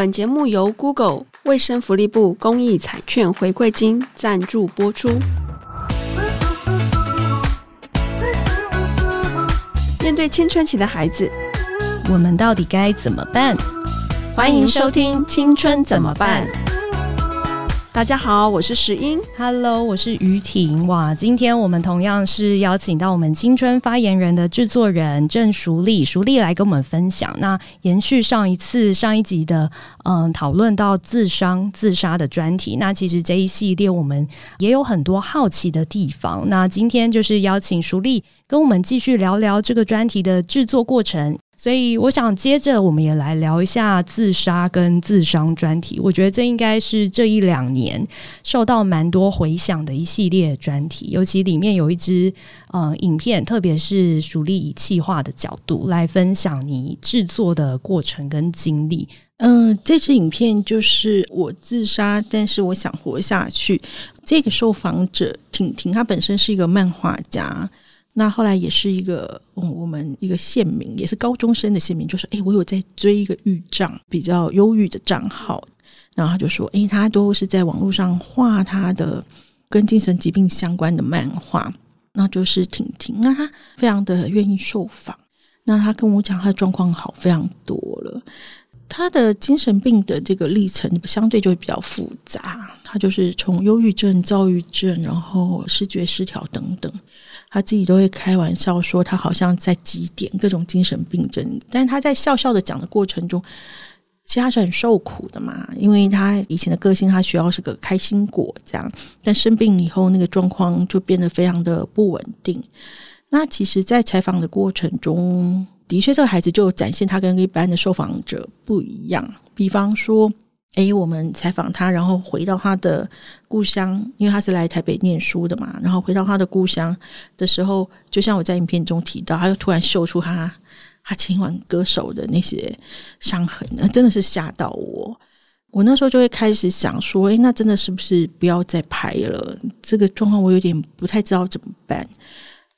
本节目由 Google 卫生福利部公益彩券回馈金赞助播出。面对青春期的孩子，我们到底该怎么办？欢迎收听《青春怎么办》。大家好，我是石英，Hello，我是于婷。哇，今天我们同样是邀请到我们青春发言人的制作人郑淑丽，淑丽来跟我们分享。那延续上一次上一集的，嗯，讨论到自伤自杀的专题。那其实这一系列我们也有很多好奇的地方。那今天就是邀请淑丽跟我们继续聊聊这个专题的制作过程。所以我想接着我们也来聊一下自杀跟自伤专题。我觉得这应该是这一两年受到蛮多回响的一系列专题，尤其里面有一支呃影片，特别是淑丽以企划的角度来分享你制作的过程跟经历。嗯、这支影片就是我自杀，但是我想活下去。这个受访者婷婷，她本身是一个漫画家。那后来也是一个，我们一个县民，也是高中生的县民，就说：“诶，我有在追一个郁障比较忧郁的账号。”然后他就说：“诶，他都是在网络上画他的跟精神疾病相关的漫画。”那就是婷婷，那他非常的愿意受访。那他跟我讲，他的状况好非常多了。他的精神病的这个历程相对就会比较复杂，他就是从忧郁症、躁郁症，然后视觉失调等等。他自己都会开玩笑说，他好像在集点各种精神病症，但他在笑笑的讲的过程中，其实他是很受苦的嘛，因为他以前的个性，他需要是个开心果这样，但生病以后，那个状况就变得非常的不稳定。那其实，在采访的过程中，的确这个孩子就展现他跟一般的受访者不一样，比方说。诶，我们采访他，然后回到他的故乡，因为他是来台北念书的嘛。然后回到他的故乡的时候，就像我在影片中提到，他又突然秀出他他前往歌手的那些伤痕，真的是吓到我。我那时候就会开始想说，诶，那真的是不是不要再拍了？这个状况我有点不太知道怎么办。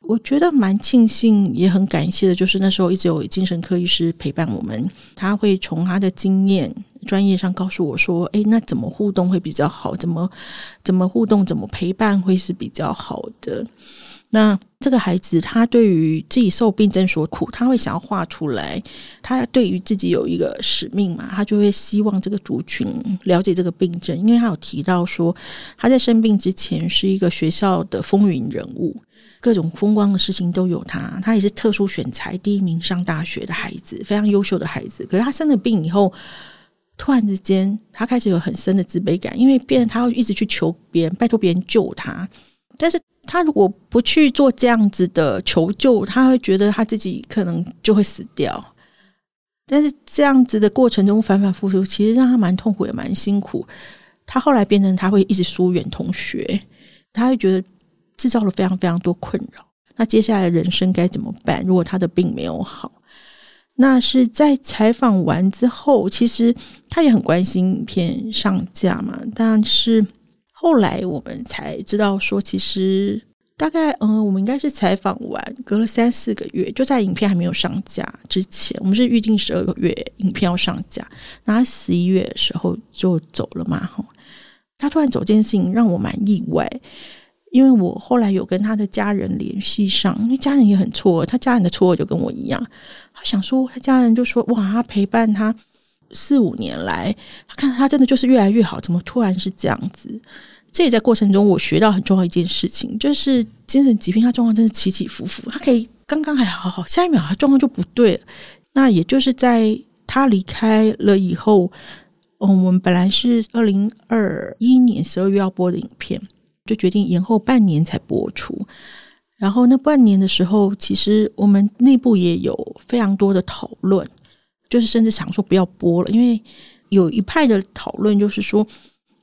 我觉得蛮庆幸，也很感谢的，就是那时候一直有精神科医师陪伴我们，他会从他的经验。专业上告诉我说：“诶，那怎么互动会比较好？怎么怎么互动？怎么陪伴会是比较好的？那这个孩子他对于自己受病症所苦，他会想要画出来。他对于自己有一个使命嘛，他就会希望这个族群了解这个病症，因为他有提到说他在生病之前是一个学校的风云人物，各种风光的事情都有他。他也是特殊选才第一名上大学的孩子，非常优秀的孩子。可是他生了病以后。”突然之间，他开始有很深的自卑感，因为变得他会一直去求别人，拜托别人救他。但是他如果不去做这样子的求救，他会觉得他自己可能就会死掉。但是这样子的过程中反反复复，其实让他蛮痛苦也蛮辛苦。他后来变成他会一直疏远同学，他会觉得制造了非常非常多困扰。那接下来人生该怎么办？如果他的病没有好？那是在采访完之后，其实他也很关心影片上架嘛。但是后来我们才知道说，其实大概嗯，我们应该是采访完隔了三四个月，就在影片还没有上架之前，我们是预定十二月影片要上架，然后十一月的时候就走了嘛。哈，他突然走这件事情让我蛮意外。因为我后来有跟他的家人联系上，因为家人也很错愕，他家人的错愕就跟我一样。他想说，他家人就说：“哇，他陪伴他四五年来，他看他真的就是越来越好，怎么突然是这样子？”这也在过程中我学到很重要一件事情，就是精神疾病他状况真是起起伏伏，他可以刚刚还好好，下一秒他状况就不对。那也就是在他离开了以后，嗯，我们本来是二零二一年十二月要播的影片。就决定延后半年才播出，然后那半年的时候，其实我们内部也有非常多的讨论，就是甚至想说不要播了，因为有一派的讨论就是说，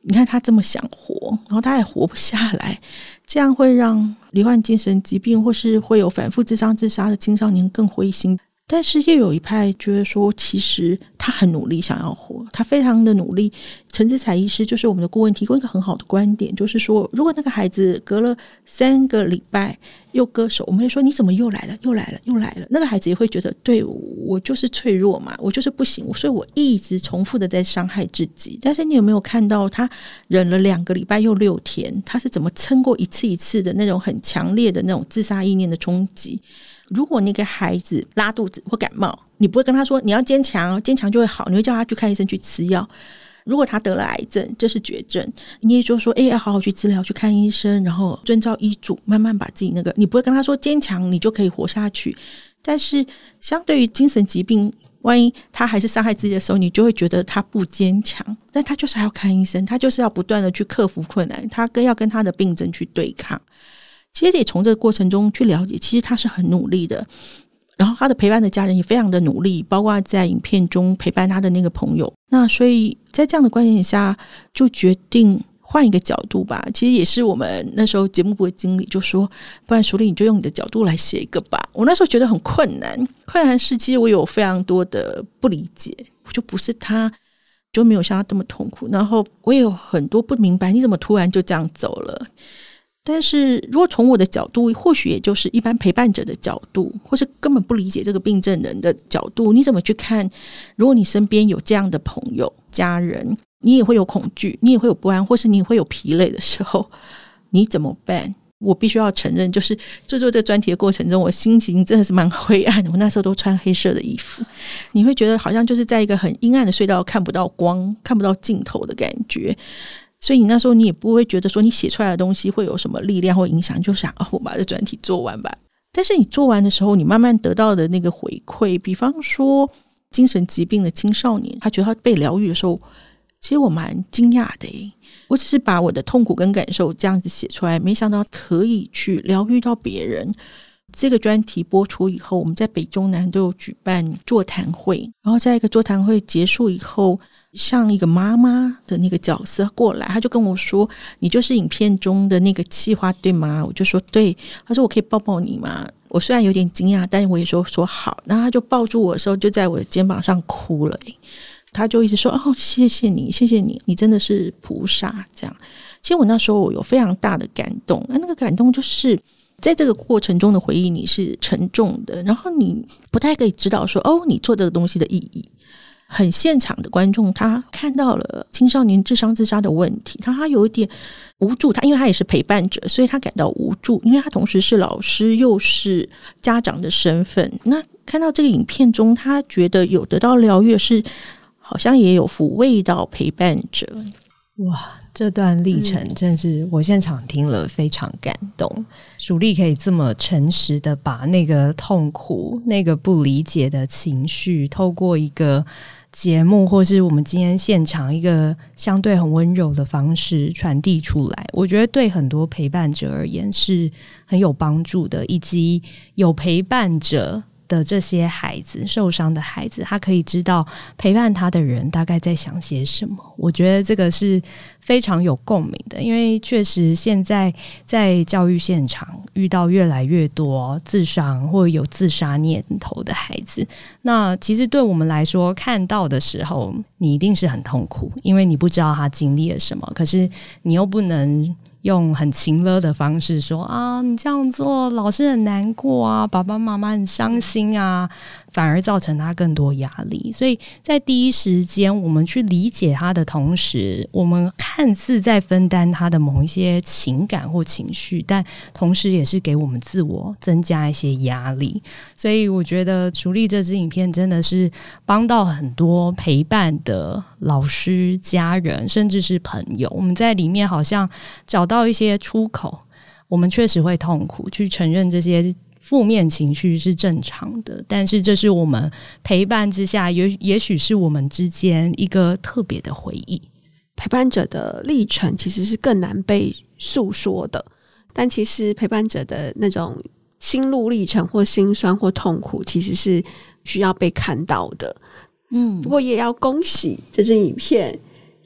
你看他这么想活，然后他也活不下来，这样会让罹患精神疾病或是会有反复自伤自杀的青少年更灰心。但是又有一派觉得说，其实他很努力，想要活，他非常的努力。陈志才医师就是我们的顾问，提供一个很好的观点，就是说，如果那个孩子隔了三个礼拜又割手，我们会说你怎么又来了，又来了，又来了。那个孩子也会觉得，对，我就是脆弱嘛，我就是不行，所以我一直重复的在伤害自己。但是你有没有看到他忍了两个礼拜又六天，他是怎么撑过一次一次的那种很强烈的那种自杀意念的冲击？如果那个孩子拉肚子或感冒，你不会跟他说你要坚强，坚强就会好，你会叫他去看医生去吃药。如果他得了癌症，这是绝症，你也就说，哎，要好好去治疗，去看医生，然后遵照医嘱，慢慢把自己那个，你不会跟他说坚强，你就可以活下去。但是，相对于精神疾病，万一他还是伤害自己的时候，你就会觉得他不坚强。但他就是还要看医生，他就是要不断的去克服困难，他更要跟他的病症去对抗。其实也从这个过程中去了解，其实他是很努力的，然后他的陪伴的家人也非常的努力，包括在影片中陪伴他的那个朋友。那所以在这样的观点下，就决定换一个角度吧。其实也是我们那时候节目部的经理就说：“不然淑丽你就用你的角度来写一个吧。”我那时候觉得很困难，困难是其实我有非常多的不理解，就不是他就没有像他这么痛苦，然后我也有很多不明白，你怎么突然就这样走了？但是如果从我的角度，或许也就是一般陪伴者的角度，或是根本不理解这个病症人的角度，你怎么去看？如果你身边有这样的朋友、家人，你也会有恐惧，你也会有不安，或是你也会有疲累的时候，你怎么办？我必须要承认，就是制作这专题的过程中，我心情真的是蛮灰暗的。我那时候都穿黑色的衣服，你会觉得好像就是在一个很阴暗的隧道，看不到光，看不到尽头的感觉。所以你那时候你也不会觉得说你写出来的东西会有什么力量或影响，就想哦，我把这专题做完吧。但是你做完的时候，你慢慢得到的那个回馈，比方说精神疾病的青少年，他觉得他被疗愈的时候，其实我蛮惊讶的诶。我只是把我的痛苦跟感受这样子写出来，没想到可以去疗愈到别人。这个专题播出以后，我们在北中南都有举办座谈会，然后在一个座谈会结束以后。像一个妈妈的那个角色过来，他就跟我说：“你就是影片中的那个企划，对吗？”我就说：“对。”他说：“我可以抱抱你吗？”我虽然有点惊讶，但我也说说好。然后他就抱住我的时候，就在我的肩膀上哭了。他就一直说：“哦，谢谢你，谢谢你，你真的是菩萨。”这样，其实我那时候我有非常大的感动。那那个感动就是在这个过程中的回忆，你是沉重的，然后你不太可以知道说：“哦，你做这个东西的意义。”很现场的观众，他看到了青少年智商自杀的问题，他他有一点无助，他因为他也是陪伴者，所以他感到无助，因为他同时是老师又是家长的身份。那看到这个影片中，他觉得有得到疗愈，是好像也有抚慰到陪伴者。哇，这段历程真是我现场听了非常感动。淑丽可以这么诚实的把那个痛苦、那个不理解的情绪，透过一个。节目，或是我们今天现场一个相对很温柔的方式传递出来，我觉得对很多陪伴者而言是很有帮助的，以及有陪伴者。的这些孩子，受伤的孩子，他可以知道陪伴他的人大概在想些什么。我觉得这个是非常有共鸣的，因为确实现在在教育现场遇到越来越多自伤或有自杀念头的孩子。那其实对我们来说，看到的时候，你一定是很痛苦，因为你不知道他经历了什么，可是你又不能。用很情勒的方式说啊，你这样做，老师很难过啊，爸爸妈妈很伤心啊。反而造成他更多压力，所以在第一时间，我们去理解他的同时，我们看似在分担他的某一些情感或情绪，但同时也是给我们自我增加一些压力。所以，我觉得淑丽这支影片真的是帮到很多陪伴的老师、家人，甚至是朋友。我们在里面好像找到一些出口。我们确实会痛苦，去承认这些。负面情绪是正常的，但是这是我们陪伴之下，也也许是我们之间一个特别的回忆。陪伴者的历程其实是更难被诉说的，但其实陪伴者的那种心路历程或心酸或痛苦，其实是需要被看到的。嗯，不过也要恭喜这支影片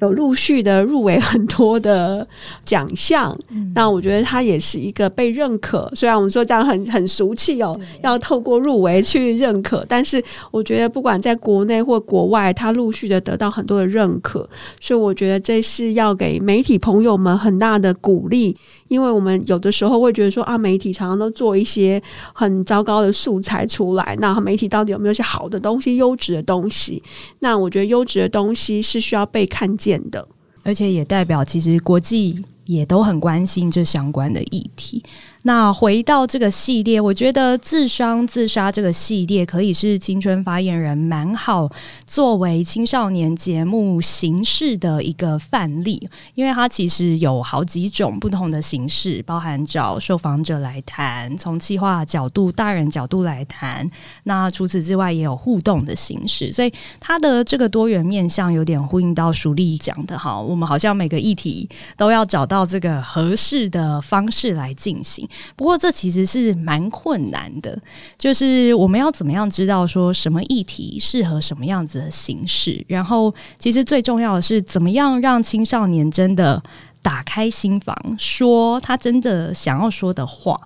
有陆续的入围很多的奖项，嗯、那我觉得他也是一个被认可。虽然我们说这样很很俗气哦，要透过入围去认可，但是我觉得不管在国内或国外，他陆续的得到很多的认可，所以我觉得这是要给媒体朋友们很大的鼓励。因为我们有的时候会觉得说啊，媒体常常都做一些很糟糕的素材出来，那媒体到底有没有一些好的东西、优质的东西？那我觉得优质的东西是需要被看见的，而且也代表其实国际也都很关心这相关的议题。那回到这个系列，我觉得自伤自杀这个系列可以是青春发言人蛮好作为青少年节目形式的一个范例，因为它其实有好几种不同的形式，包含找受访者来谈，从企划角度、大人角度来谈。那除此之外，也有互动的形式，所以它的这个多元面向有点呼应到淑丽讲的哈，我们好像每个议题都要找到这个合适的方式来进行。不过，这其实是蛮困难的，就是我们要怎么样知道说什么议题适合什么样子的形式，然后其实最重要的是怎么样让青少年真的打开心房，说他真的想要说的话。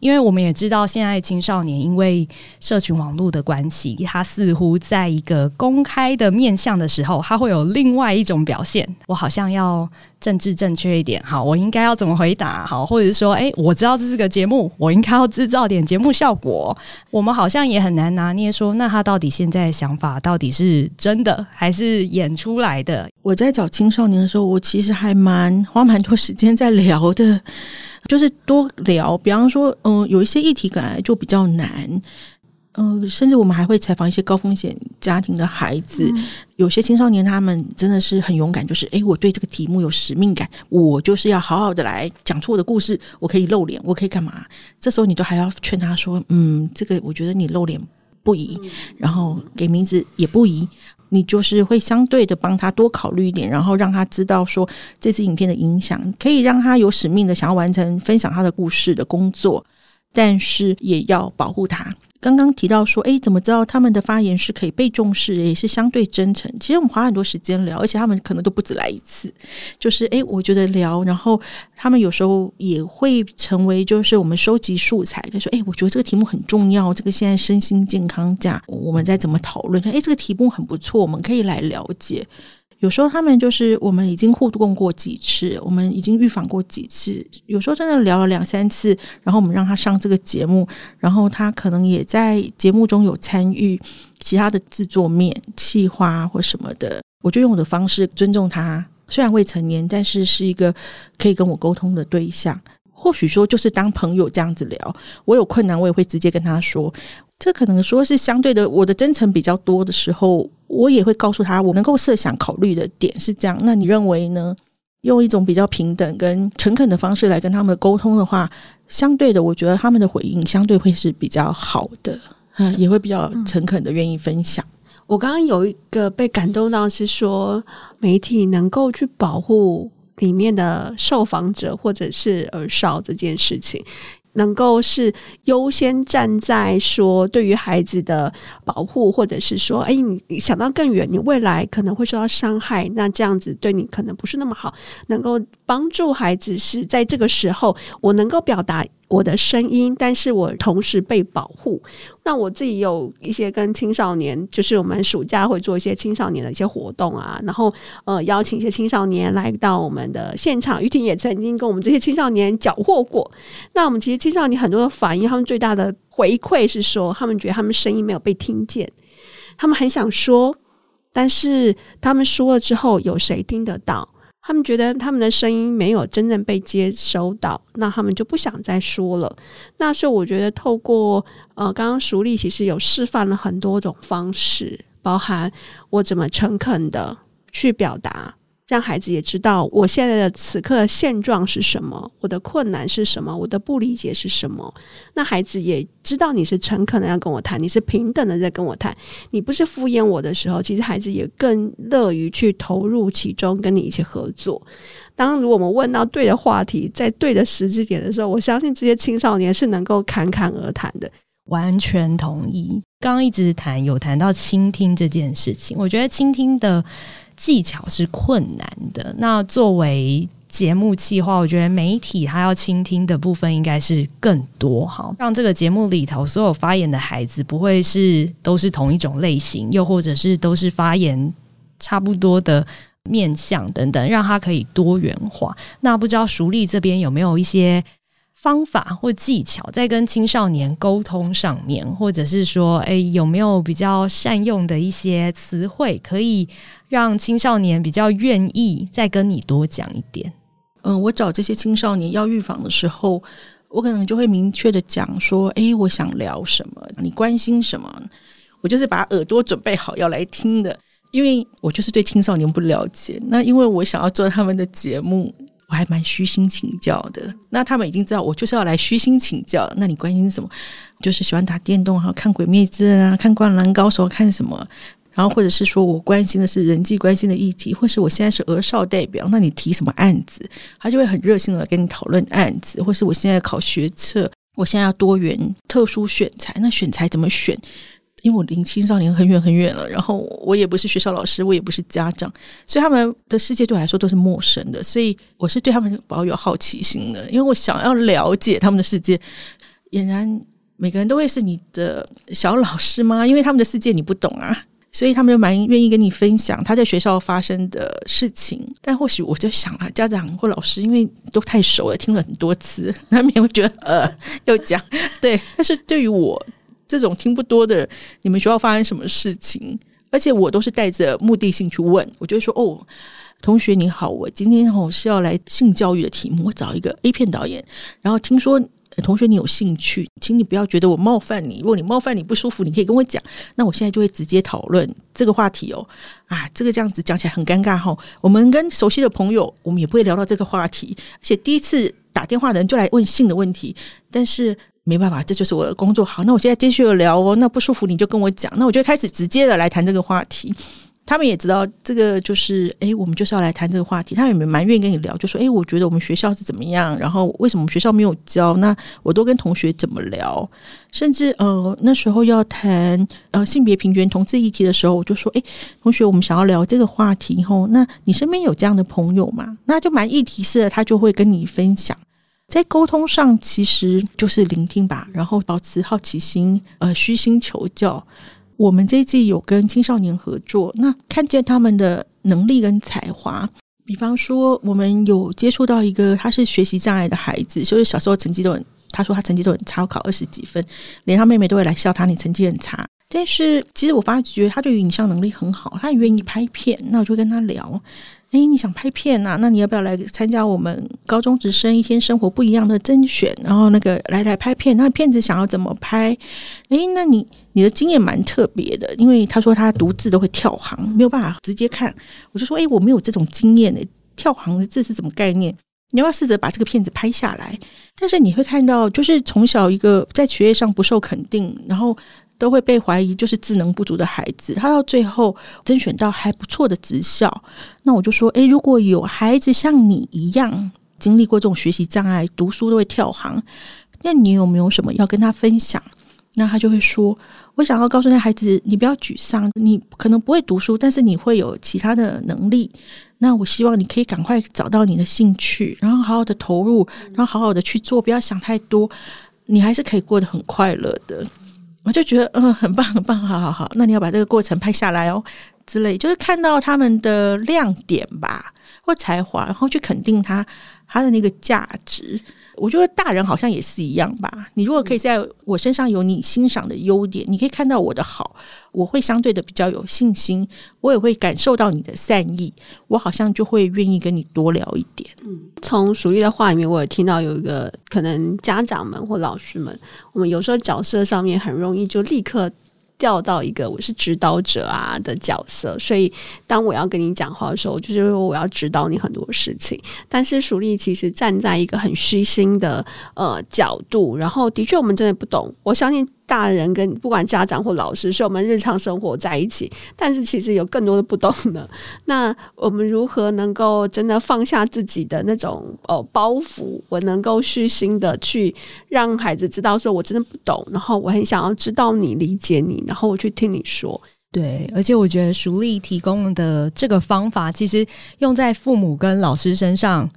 因为我们也知道，现在青少年因为社群网络的关系，他似乎在一个公开的面向的时候，他会有另外一种表现。我好像要政治正确一点，好，我应该要怎么回答？好，或者是说，哎，我知道这是个节目，我应该要制造点节目效果。我们好像也很难拿捏说，那他到底现在想法到底是真的还是演出来的？我在找青少年的时候，我其实还蛮花蛮多时间在聊的。就是多聊，比方说，嗯，有一些议题本来就比较难，嗯，甚至我们还会采访一些高风险家庭的孩子，嗯、有些青少年他们真的是很勇敢，就是，诶，我对这个题目有使命感，我就是要好好的来讲出我的故事，我可以露脸，我可以干嘛？这时候你都还要劝他说，嗯，这个我觉得你露脸不宜，然后给名字也不宜。你就是会相对的帮他多考虑一点，然后让他知道说这支影片的影响，可以让他有使命的想要完成分享他的故事的工作，但是也要保护他。刚刚提到说，诶，怎么知道他们的发言是可以被重视，也是相对真诚？其实我们花很多时间聊，而且他们可能都不止来一次。就是，诶，我觉得聊，然后他们有时候也会成为，就是我们收集素材，就说，诶，我觉得这个题目很重要，这个现在身心健康假，我们再怎么讨论？诶，这个题目很不错，我们可以来了解。有时候他们就是我们已经互动过几次，我们已经预访过几次。有时候真的聊了两三次，然后我们让他上这个节目，然后他可能也在节目中有参与其他的制作面、企划或什么的。我就用我的方式尊重他，虽然未成年，但是是一个可以跟我沟通的对象。或许说就是当朋友这样子聊，我有困难我也会直接跟他说。这可能说是相对的，我的真诚比较多的时候。我也会告诉他，我能够设想考虑的点是这样。那你认为呢？用一种比较平等跟诚恳的方式来跟他们沟通的话，相对的，我觉得他们的回应相对会是比较好的，嗯，也会比较诚恳的愿意分享。我刚刚有一个被感动到，是说媒体能够去保护里面的受访者或者是耳少这件事情。能够是优先站在说对于孩子的保护，或者是说，哎，你你想到更远，你未来可能会受到伤害，那这样子对你可能不是那么好。能够帮助孩子是在这个时候，我能够表达。我的声音，但是我同时被保护。那我自己有一些跟青少年，就是我们暑假会做一些青少年的一些活动啊，然后呃邀请一些青少年来到我们的现场。于婷也曾经跟我们这些青少年缴获过。那我们其实青少年很多的反应，他们最大的回馈是说，他们觉得他们声音没有被听见，他们很想说，但是他们说了之后，有谁听得到？他们觉得他们的声音没有真正被接收到，那他们就不想再说了。那是我觉得透过呃，刚刚熟立其实有示范了很多种方式，包含我怎么诚恳的去表达。让孩子也知道我现在的此刻的现状是什么，我的困难是什么，我的不理解是什么。那孩子也知道你是诚恳的要跟我谈，你是平等的在跟我谈，你不是敷衍我的时候，其实孩子也更乐于去投入其中，跟你一起合作。当如果我们问到对的话题，在对的时机点的时候，我相信这些青少年是能够侃侃而谈的。完全同意。刚刚一直谈有谈到倾听这件事情，我觉得倾听的。技巧是困难的。那作为节目企划，我觉得媒体他要倾听的部分应该是更多，哈，让这个节目里头所有发言的孩子不会是都是同一种类型，又或者是都是发言差不多的面相等等，让他可以多元化。那不知道淑丽这边有没有一些方法或技巧，在跟青少年沟通上面，或者是说，诶，有没有比较善用的一些词汇，可以让青少年比较愿意再跟你多讲一点？嗯，我找这些青少年要预防的时候，我可能就会明确的讲说：“诶，我想聊什么？你关心什么？我就是把耳朵准备好要来听的，因为我就是对青少年不了解。那因为我想要做他们的节目，还蛮虚心请教的。那他们已经知道我就是要来虚心请教。那你关心什么？就是喜欢打电动，还有看《鬼灭之刃》啊，看《灌篮高手》，看什么？”然后，或者是说我关心的是人际关系的议题，或是我现在是儿少代表，那你提什么案子，他就会很热心的跟你讨论案子，或是我现在考学测，我现在要多元特殊选材，那选材怎么选？因为我离青少年很远很远了，然后我也不是学校老师，我也不是家长，所以他们的世界对我来说都是陌生的，所以我是对他们保有好奇心的，因为我想要了解他们的世界。俨然每个人都会是你的小老师吗？因为他们的世界你不懂啊。所以他们就蛮愿意跟你分享他在学校发生的事情，但或许我就想了，家长或老师因为都太熟了，听了很多次，难免会觉得呃要讲对。但是对于我这种听不多的，你们学校发生什么事情，而且我都是带着目的性去问，我就说哦，同学你好，我今天哦是要来性教育的题目，我找一个 A 片导演，然后听说。同学，你有兴趣，请你不要觉得我冒犯你。如果你冒犯你不舒服，你可以跟我讲。那我现在就会直接讨论这个话题哦。啊，这个这样子讲起来很尴尬哈、哦。我们跟熟悉的朋友，我们也不会聊到这个话题。而且第一次打电话的人就来问性的问题，但是没办法，这就是我的工作。好，那我现在继续聊哦。那不舒服你就跟我讲。那我就开始直接的来谈这个话题。他们也知道这个就是，诶，我们就是要来谈这个话题。他们也蛮愿意跟你聊，就说，诶，我觉得我们学校是怎么样，然后为什么学校没有教？那我都跟同学怎么聊？甚至呃，那时候要谈呃性别平权、同志议题的时候，我就说，诶，同学，我们想要聊这个话题，吼，那你身边有这样的朋友吗？那就蛮议题式的，他就会跟你分享。在沟通上，其实就是聆听吧，然后保持好奇心，呃，虚心求教。我们这一季有跟青少年合作，那看见他们的能力跟才华。比方说，我们有接触到一个他是学习障碍的孩子，就是小时候成绩都很，他说他成绩都很差，考二十几分，连他妹妹都会来笑他，你成绩很差。但是其实我发觉他对于影像能力很好，他很愿意拍片，那我就跟他聊。诶，你想拍片呐、啊？那你要不要来参加我们高中职生一天生活不一样的甄选？然后那个来来拍片，那片子想要怎么拍？诶，那你你的经验蛮特别的，因为他说他读字都会跳行，没有办法直接看。我就说，诶，我没有这种经验诶，跳行的字是什么概念？你要不要试着把这个片子拍下来？但是你会看到，就是从小一个在学业上不受肯定，然后。都会被怀疑就是智能不足的孩子，他到最后甄选到还不错的职校，那我就说，诶，如果有孩子像你一样经历过这种学习障碍，读书都会跳行，那你有没有什么要跟他分享？那他就会说，我想要告诉那孩子，你不要沮丧，你可能不会读书，但是你会有其他的能力。那我希望你可以赶快找到你的兴趣，然后好好的投入，然后好好的去做，不要想太多，你还是可以过得很快乐的。我就觉得嗯，很棒很棒，好好好，那你要把这个过程拍下来哦，之类，就是看到他们的亮点吧，或才华，然后去肯定他他的那个价值。我觉得大人好像也是一样吧。你如果可以在我身上有你欣赏的优点，你可以看到我的好，我会相对的比较有信心，我也会感受到你的善意，我好像就会愿意跟你多聊一点。嗯，从淑丽的话里面，我也听到有一个可能家长们或老师们，我们有时候角色上面很容易就立刻。调到一个我是指导者啊的角色，所以当我要跟你讲话的时候，就是说我要指导你很多事情。但是蜀丽其实站在一个很虚心的呃角度，然后的确我们真的不懂，我相信。大人跟不管家长或老师，是我们日常生活在一起，但是其实有更多的不懂的。那我们如何能够真的放下自己的那种呃包袱，我能够虚心的去让孩子知道，说我真的不懂，然后我很想要知道你、理解你，然后我去听你说。对，而且我觉得淑丽提供的这个方法，其实用在父母跟老师身上，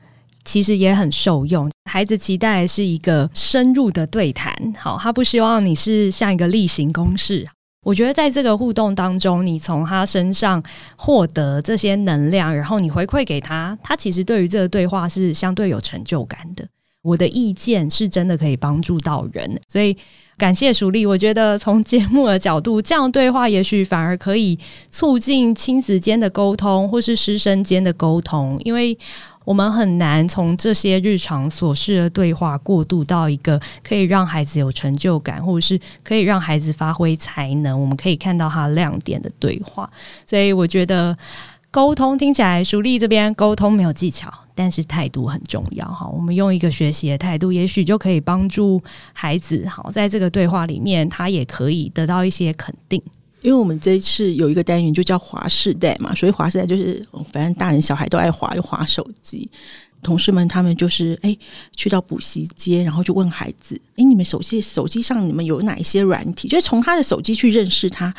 其实也很受用。孩子期待是一个深入的对谈，好，他不希望你是像一个例行公事。我觉得在这个互动当中，你从他身上获得这些能量，然后你回馈给他，他其实对于这个对话是相对有成就感的。我的意见是真的可以帮助到人，所以。感谢淑丽，我觉得从节目的角度，这样对话也许反而可以促进亲子间的沟通，或是师生间的沟通，因为我们很难从这些日常琐事的对话过渡到一个可以让孩子有成就感，或者是可以让孩子发挥才能，我们可以看到他亮点的对话。所以我觉得沟通听起来，淑丽这边沟通没有技巧。但是态度很重要哈，我们用一个学习的态度，也许就可以帮助孩子好，在这个对话里面，他也可以得到一些肯定。因为我们这一次有一个单元就叫“滑世代”嘛，所以“滑世代”就是反正大人小孩都爱滑，就滑手机。同事们他们就是哎、去到补习街，然后就问孩子：“哎、你们手机手机上你们有哪一些软体？”就是从他的手机去认识他。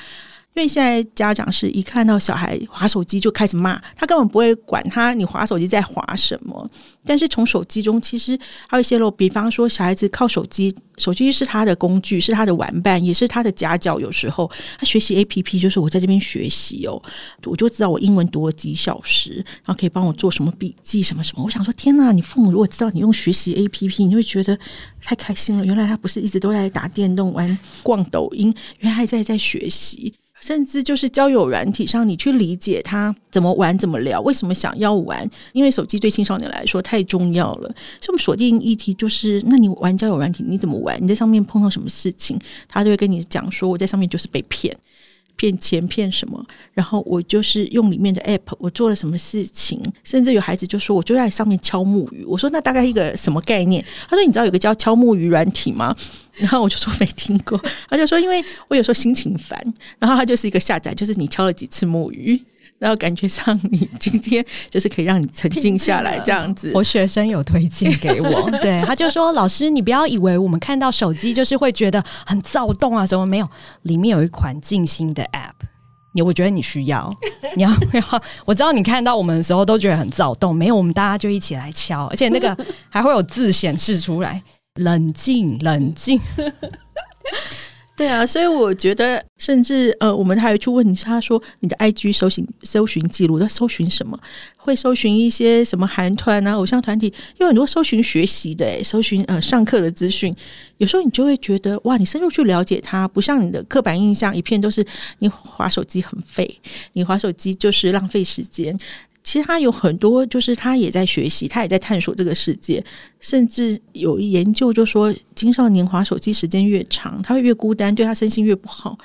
因为现在家长是一看到小孩划手机就开始骂，他根本不会管他你划手机在划什么。但是从手机中其实还有泄露，比方说小孩子靠手机，手机是他的工具，是他的玩伴，也是他的家教。有时候他学习 APP，就是我在这边学习哦，我就知道我英文读了几小时，然后可以帮我做什么笔记什么什么。我想说，天哪！你父母如果知道你用学习 APP，你会觉得太开心了。原来他不是一直都在打电动、玩逛抖音，原来还在在学习。甚至就是交友软体上，你去理解他怎么玩、怎么聊，为什么想要玩？因为手机对青少年来说太重要了。所以我们锁定议题就是：那你玩交友软体，你怎么玩？你在上面碰到什么事情，他就会跟你讲说：我在上面就是被骗。骗钱骗什么？然后我就是用里面的 app，我做了什么事情？甚至有孩子就说，我就在上面敲木鱼。我说那大概一个什么概念？他说你知道有个叫敲木鱼软体吗？然后我就说没听过。他就说因为我有时候心情烦，然后他就是一个下载，就是你敲了几次木鱼。然后感觉上，你今天就是可以让你沉静下来这样子。我学生有推荐给我，对，他就说：“老师，你不要以为我们看到手机就是会觉得很躁动啊，什么没有？里面有一款静心的 App，你我觉得你需要，你要不 要？我知道你看到我们的时候都觉得很躁动，没有，我们大家就一起来敲，而且那个还会有字显示出来，冷静，冷静。”对啊，所以我觉得，甚至呃，我们还有去问他说，你的 IG 搜寻搜寻记录在搜寻什么？会搜寻一些什么韩团啊、偶像团体，有很多搜寻学习的，搜寻呃上课的资讯。有时候你就会觉得，哇，你深入去了解他，不像你的刻板印象，一片都是你划手机很废，你划手机就是浪费时间。其实他有很多，就是他也在学习，他也在探索这个世界。甚至有研究就说，青少年滑手机时间越长，他会越孤单，对他身心越不好。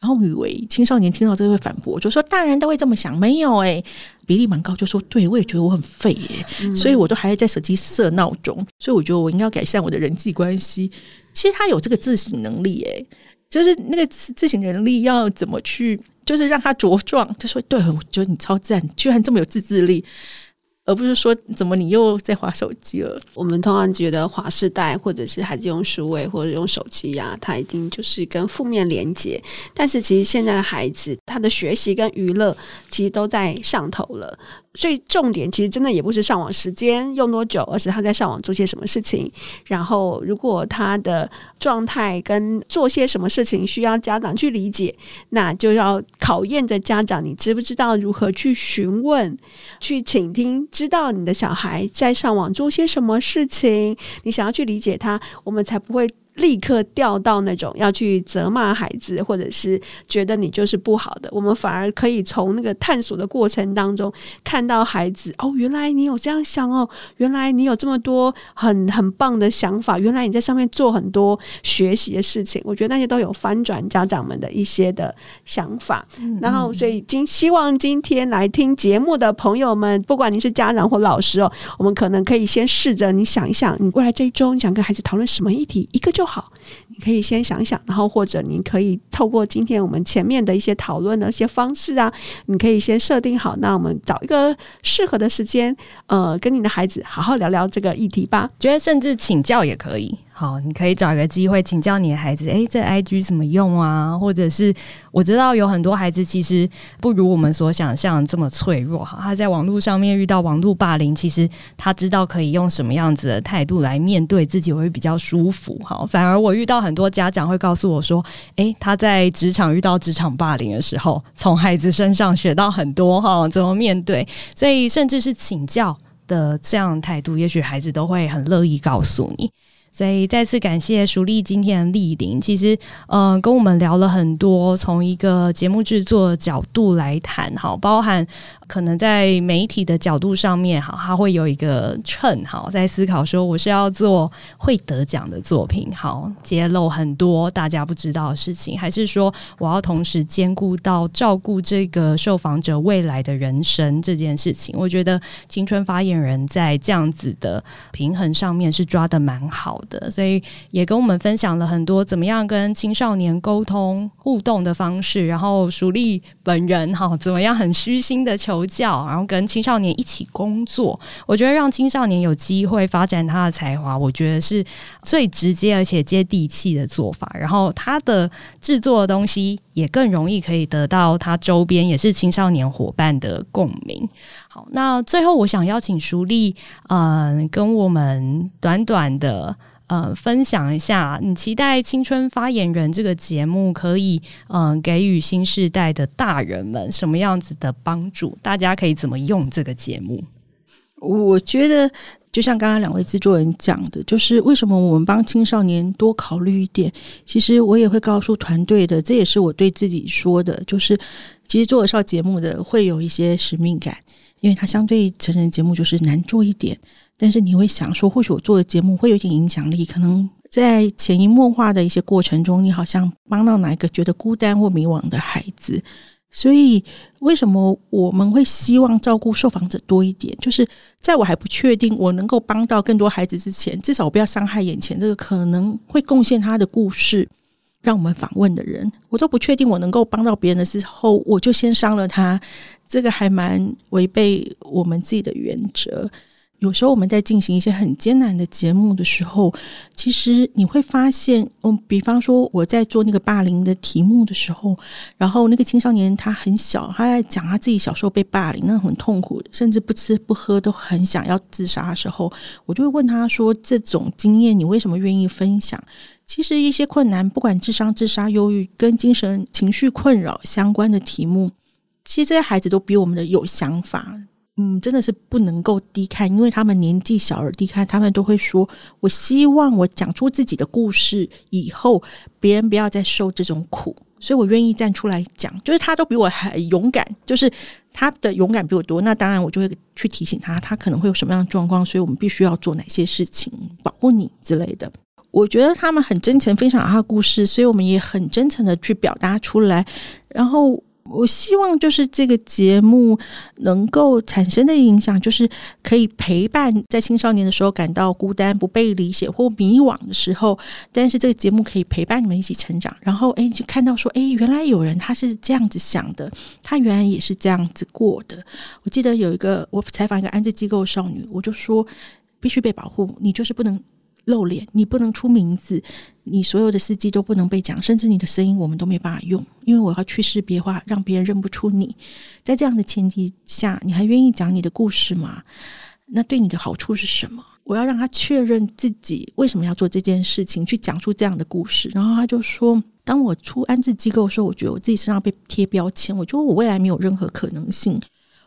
然后我以为青少年听到这个会反驳，就说大人都会这么想，没有诶、欸，比例蛮高，就说对，我也觉得我很废耶，嗯、所以我都还在手机设闹钟。所以我觉得我应该要改善我的人际关系。其实他有这个自省能力，诶，就是那个自省能力要怎么去？就是让他茁壮，就说对，我觉得你超赞，居然这么有自制力。而不是说怎么你又在划手机了？我们通常觉得划时代，或者是孩子用书位或者用手机呀、他一定就是跟负面连接。但是其实现在的孩子，他的学习跟娱乐其实都在上头了。所以重点其实真的也不是上网时间用多久，而是他在上网做些什么事情。然后如果他的状态跟做些什么事情需要家长去理解，那就要考验着家长，你知不知道如何去询问、去倾听。知道你的小孩在上网做些什么事情，你想要去理解他，我们才不会。立刻掉到那种要去责骂孩子，或者是觉得你就是不好的，我们反而可以从那个探索的过程当中看到孩子哦，原来你有这样想哦，原来你有这么多很很棒的想法，原来你在上面做很多学习的事情，我觉得那些都有翻转家长们的一些的想法。嗯嗯，然后，所以今希望今天来听节目的朋友们，不管你是家长或老师哦，我们可能可以先试着你想一想，你未来这一周你想跟孩子讨论什么议题，一个就。好，你可以先想想，然后或者你可以透过今天我们前面的一些讨论的一些方式啊，你可以先设定好，那我们找一个适合的时间，呃，跟你的孩子好好聊聊这个议题吧。觉得甚至请教也可以。好，你可以找一个机会请教你的孩子，诶，这 IG 怎么用啊？或者是我知道有很多孩子其实不如我们所想象这么脆弱，哈，他在网络上面遇到网络霸凌，其实他知道可以用什么样子的态度来面对自己会比较舒服，哈。反而我遇到很多家长会告诉我说，诶，他在职场遇到职场霸凌的时候，从孩子身上学到很多，哈，怎么面对，所以甚至是请教的这样态度，也许孩子都会很乐意告诉你。所以再次感谢熟丽今天的莅临。其实，嗯、呃，跟我们聊了很多，从一个节目制作的角度来谈，好，包含。可能在媒体的角度上面，哈，他会有一个秤，哈，在思考说，我是要做会得奖的作品，好，揭露很多大家不知道的事情，还是说我要同时兼顾到照顾这个受访者未来的人生这件事情？我觉得青春发言人在这样子的平衡上面是抓得蛮好的，所以也跟我们分享了很多怎么样跟青少年沟通互动的方式，然后淑丽本人哈，怎么样很虚心的求。求教，然后跟青少年一起工作，我觉得让青少年有机会发展他的才华，我觉得是最直接而且接地气的做法。然后他的制作的东西也更容易可以得到他周边也是青少年伙伴的共鸣。好，那最后我想邀请淑丽，嗯、跟我们短短的。呃，分享一下，你期待《青春发言人》这个节目可以，嗯、给予新时代的大人们什么样子的帮助？大家可以怎么用这个节目？我觉得，就像刚刚两位制作人讲的，就是为什么我们帮青少年多考虑一点。其实我也会告诉团队的，这也是我对自己说的，就是其实做少节目的会有一些使命感，因为它相对成人节目就是难做一点。但是你会想说，或许我做的节目会有点影响力，可能在潜移默化的一些过程中，你好像帮到哪一个觉得孤单或迷惘的孩子。所以，为什么我们会希望照顾受访者多一点？就是在我还不确定我能够帮到更多孩子之前，至少我不要伤害眼前这个可能会贡献他的故事，让我们访问的人。我都不确定我能够帮到别人的时候，我就先伤了他，这个还蛮违背我们自己的原则。有时候我们在进行一些很艰难的节目的时候，其实你会发现，嗯，比方说我在做那个霸凌的题目的时候，然后那个青少年他很小，他在讲他自己小时候被霸凌，那很痛苦，甚至不吃不喝都很想要自杀的时候，我就会问他说：“这种经验你为什么愿意分享？”其实一些困难，不管智商、自杀、忧郁跟精神情绪困扰相关的题目，其实这些孩子都比我们的有想法。嗯，真的是不能够低看，因为他们年纪小而低看，他们都会说：“我希望我讲出自己的故事以后，别人不要再受这种苦，所以我愿意站出来讲。”就是他都比我还勇敢，就是他的勇敢比我多。那当然，我就会去提醒他，他可能会有什么样的状况，所以我们必须要做哪些事情保护你之类的。我觉得他们很真诚分享他的故事，所以我们也很真诚的去表达出来，然后。我希望就是这个节目能够产生的影响，就是可以陪伴在青少年的时候感到孤单、不被理解或迷惘的时候，但是这个节目可以陪伴你们一起成长。然后，诶，就看到说，诶，原来有人他是这样子想的，他原来也是这样子过的。我记得有一个我采访一个安置机构少女，我就说必须被保护，你就是不能。露脸，你不能出名字，你所有的事迹都不能被讲，甚至你的声音我们都没办法用，因为我要去识别化，让别人认不出你。在这样的前提下，你还愿意讲你的故事吗？那对你的好处是什么？我要让他确认自己为什么要做这件事情，去讲出这样的故事。然后他就说：“当我出安置机构的时候，我觉得我自己身上被贴标签，我觉得我未来没有任何可能性。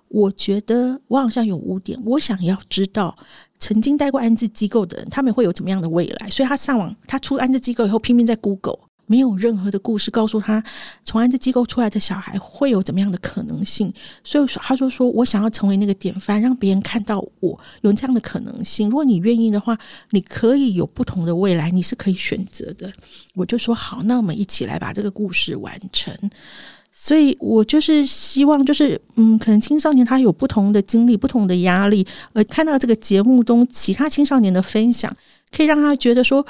我觉得我好像有污点，我想要知道。”曾经待过安置机构的人，他们会有怎么样的未来？所以他上网，他出安置机构以后，拼命在 Google，没有任何的故事告诉他，从安置机构出来的小孩会有怎么样的可能性。所以说他就说：“我想要成为那个典范，让别人看到我有这样的可能性。如果你愿意的话，你可以有不同的未来，你是可以选择的。”我就说：“好，那我们一起来把这个故事完成。”所以我就是希望，就是嗯，可能青少年他有不同的经历、不同的压力，而看到这个节目中其他青少年的分享，可以让他觉得说，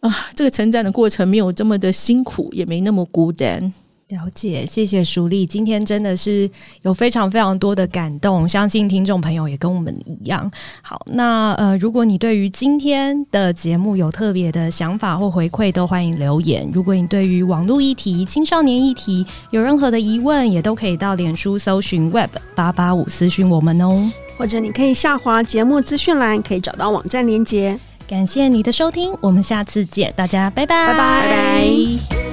啊，这个成长的过程没有这么的辛苦，也没那么孤单。了解，谢谢淑丽。今天真的是有非常非常多的感动，相信听众朋友也跟我们一样。好，那呃，如果你对于今天的节目有特别的想法或回馈，都欢迎留言。如果你对于网络议题、青少年议题有任何的疑问，也都可以到脸书搜寻 Web 八八五私讯我们哦，或者你可以下滑节目资讯栏，可以找到网站连接。感谢你的收听，我们下次见，大家拜拜，拜拜。